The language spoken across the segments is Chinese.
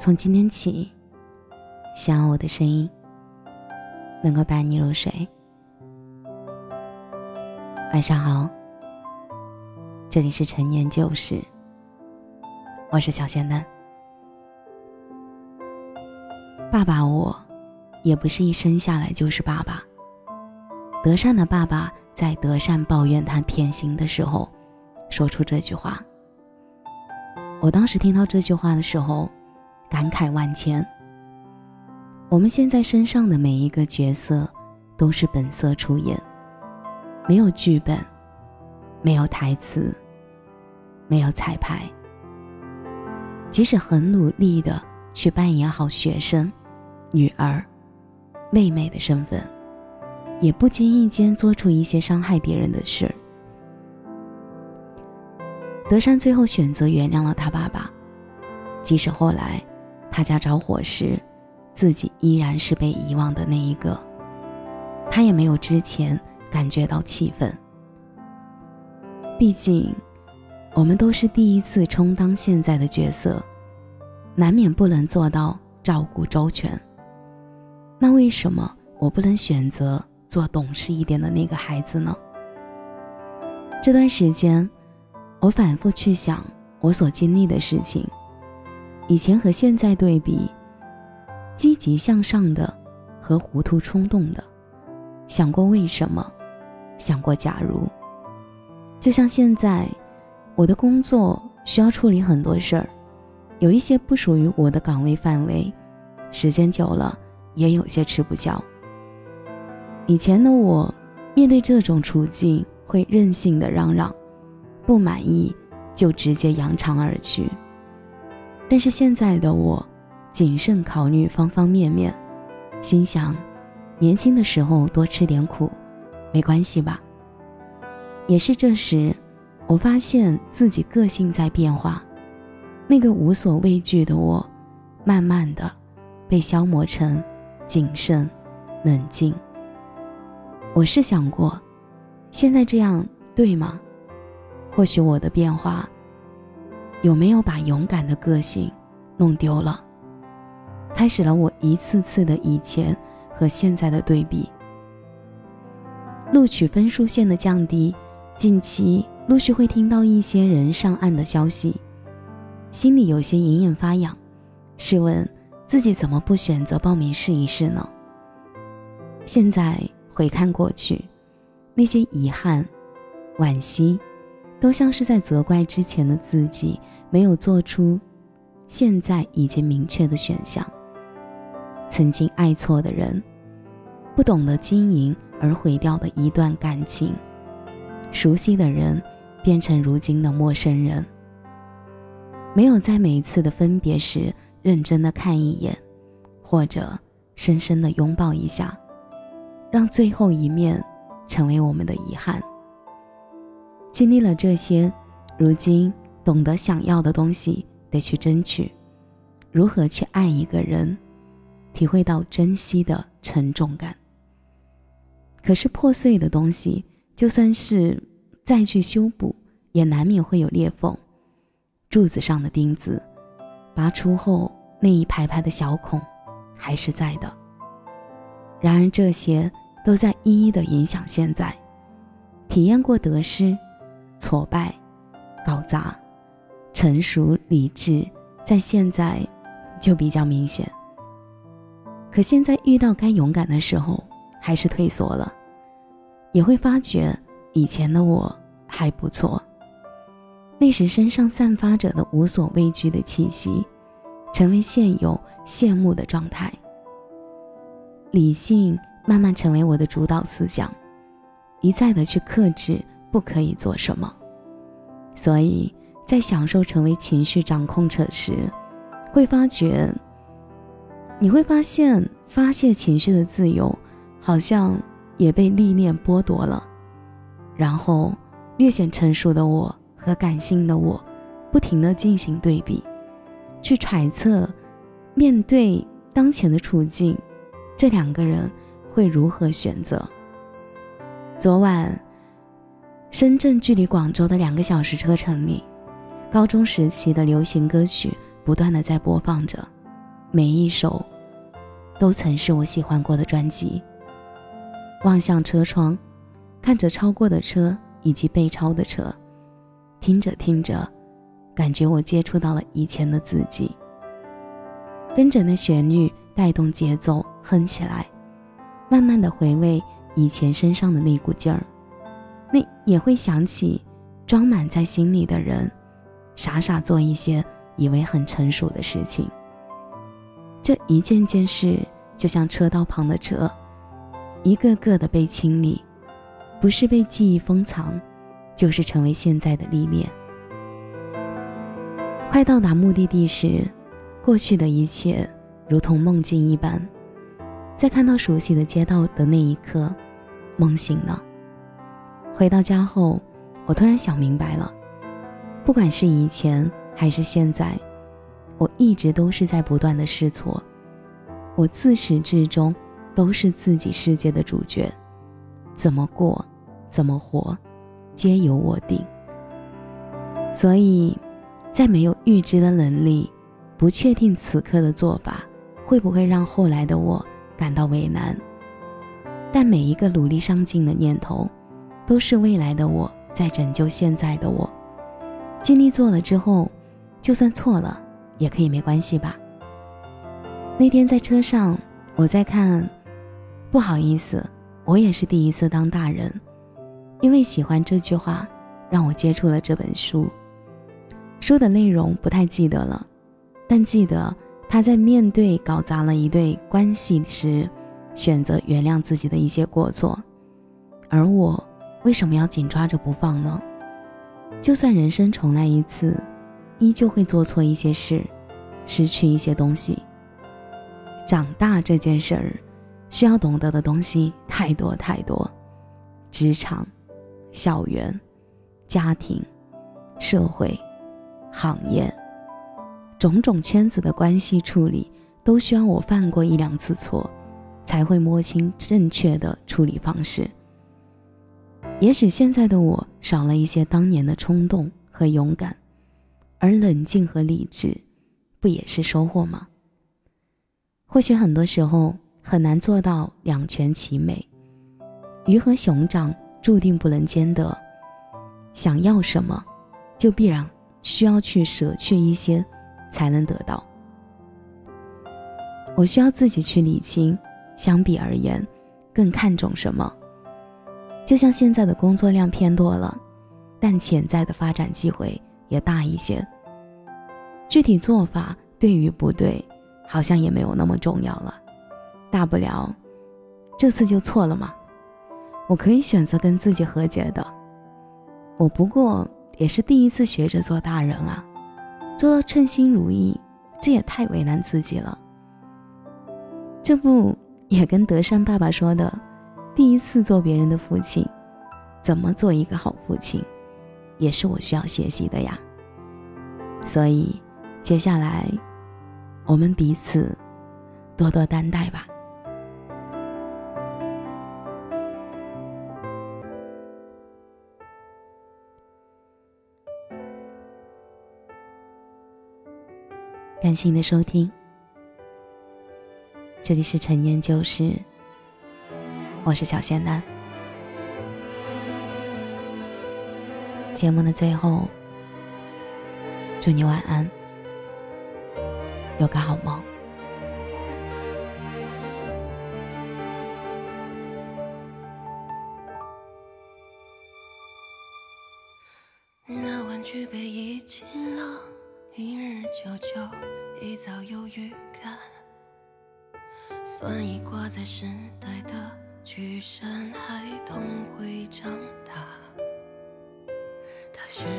从今天起，希望我的声音能够伴你入睡。晚上好，这里是陈年旧事，我是小仙丹。爸爸，我也不是一生下来就是爸爸。德善的爸爸在德善抱怨他偏心的时候，说出这句话。我当时听到这句话的时候。感慨万千。我们现在身上的每一个角色，都是本色出演，没有剧本，没有台词，没有彩排。即使很努力的去扮演好学生、女儿、妹妹的身份，也不经意间做出一些伤害别人的事。德善最后选择原谅了他爸爸，即使后来。他家着火时，自己依然是被遗忘的那一个。他也没有之前感觉到气愤。毕竟，我们都是第一次充当现在的角色，难免不能做到照顾周全。那为什么我不能选择做懂事一点的那个孩子呢？这段时间，我反复去想我所经历的事情。以前和现在对比，积极向上的和糊涂冲动的，想过为什么，想过假如。就像现在，我的工作需要处理很多事儿，有一些不属于我的岗位范围，时间久了也有些吃不消。以前的我，面对这种处境会任性的嚷嚷，不满意就直接扬长而去。但是现在的我，谨慎考虑方方面面，心想，年轻的时候多吃点苦，没关系吧。也是这时，我发现自己个性在变化，那个无所畏惧的我，慢慢的被消磨成谨慎、冷静。我是想过，现在这样对吗？或许我的变化。有没有把勇敢的个性弄丢了？开始了我一次次的以前和现在的对比。录取分数线的降低，近期陆续会听到一些人上岸的消息，心里有些隐隐发痒。试问自己怎么不选择报名试一试呢？现在回看过去，那些遗憾、惋惜。都像是在责怪之前的自己没有做出现在已经明确的选项。曾经爱错的人，不懂得经营而毁掉的一段感情，熟悉的人变成如今的陌生人。没有在每一次的分别时认真的看一眼，或者深深的拥抱一下，让最后一面成为我们的遗憾。经历了这些，如今懂得想要的东西得去争取，如何去爱一个人，体会到珍惜的沉重感。可是破碎的东西，就算是再去修补，也难免会有裂缝。柱子上的钉子，拔出后那一排排的小孔，还是在的。然而这些都在一一的影响现在，体验过得失。挫败、搞砸、成熟、理智，在现在就比较明显。可现在遇到该勇敢的时候，还是退缩了，也会发觉以前的我还不错。那时身上散发着的无所畏惧的气息，成为现有羡慕的状态。理性慢慢成为我的主导思想，一再的去克制。不可以做什么，所以在享受成为情绪掌控者时，会发觉，你会发现发泄情绪的自由，好像也被历练剥夺了。然后，略显成熟的我和感性的我，不停的进行对比，去揣测，面对当前的处境，这两个人会如何选择。昨晚。深圳距离广州的两个小时车程里，高中时期的流行歌曲不断的在播放着。每一首都曾是我喜欢过的专辑。望向车窗，看着超过的车以及被超的车，听着听着，感觉我接触到了以前的自己。跟着那旋律带动节奏哼起来，慢慢的回味以前身上的那股劲儿，那也会想起装满在心里的人，傻傻做一些以为很成熟的事情。这一件件事，就像车道旁的车，一个个的被清理，不是被记忆封藏，就是成为现在的历练。快到达目的地时，过去的一切如同梦境一般，在看到熟悉的街道的那一刻，梦醒了。回到家后，我突然想明白了，不管是以前还是现在。我一直都是在不断的试错，我自始至终都是自己世界的主角，怎么过，怎么活，皆由我定。所以，在没有预知的能力，不确定此刻的做法会不会让后来的我感到为难，但每一个努力上进的念头，都是未来的我在拯救现在的我。尽力做了之后，就算错了。也可以没关系吧。那天在车上，我在看，不好意思，我也是第一次当大人。因为喜欢这句话，让我接触了这本书。书的内容不太记得了，但记得他在面对搞砸了一对关系时，选择原谅自己的一些过错。而我为什么要紧抓着不放呢？就算人生重来一次。依旧会做错一些事，失去一些东西。长大这件事儿，需要懂得的东西太多太多，职场、校园、家庭、社会、行业，种种圈子的关系处理，都需要我犯过一两次错，才会摸清正确的处理方式。也许现在的我少了一些当年的冲动和勇敢。而冷静和理智，不也是收获吗？或许很多时候很难做到两全其美，鱼和熊掌注定不能兼得。想要什么，就必然需要去舍去一些，才能得到。我需要自己去理清，相比而言，更看重什么。就像现在的工作量偏多了，但潜在的发展机会。也大一些。具体做法对与不对，好像也没有那么重要了。大不了，这次就错了嘛。我可以选择跟自己和解的。我不过也是第一次学着做大人啊，做到称心如意，这也太为难自己了。这不也跟德善爸爸说的，第一次做别人的父亲，怎么做一个好父亲？也是我需要学习的呀，所以接下来我们彼此多多担待吧。感谢你的收听，这里是陈年旧事，我是小仙男。节目的最后，祝你晚安，有个好梦。那玩具被遗弃了，一日久久，一早有预感，算已挂在时代的巨山，孩童会长大。世界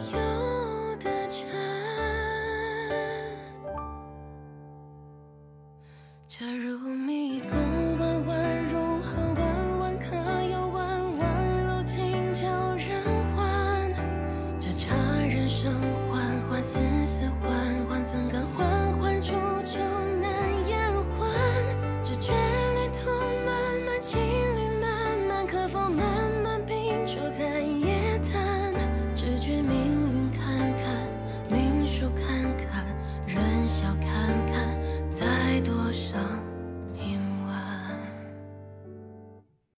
有。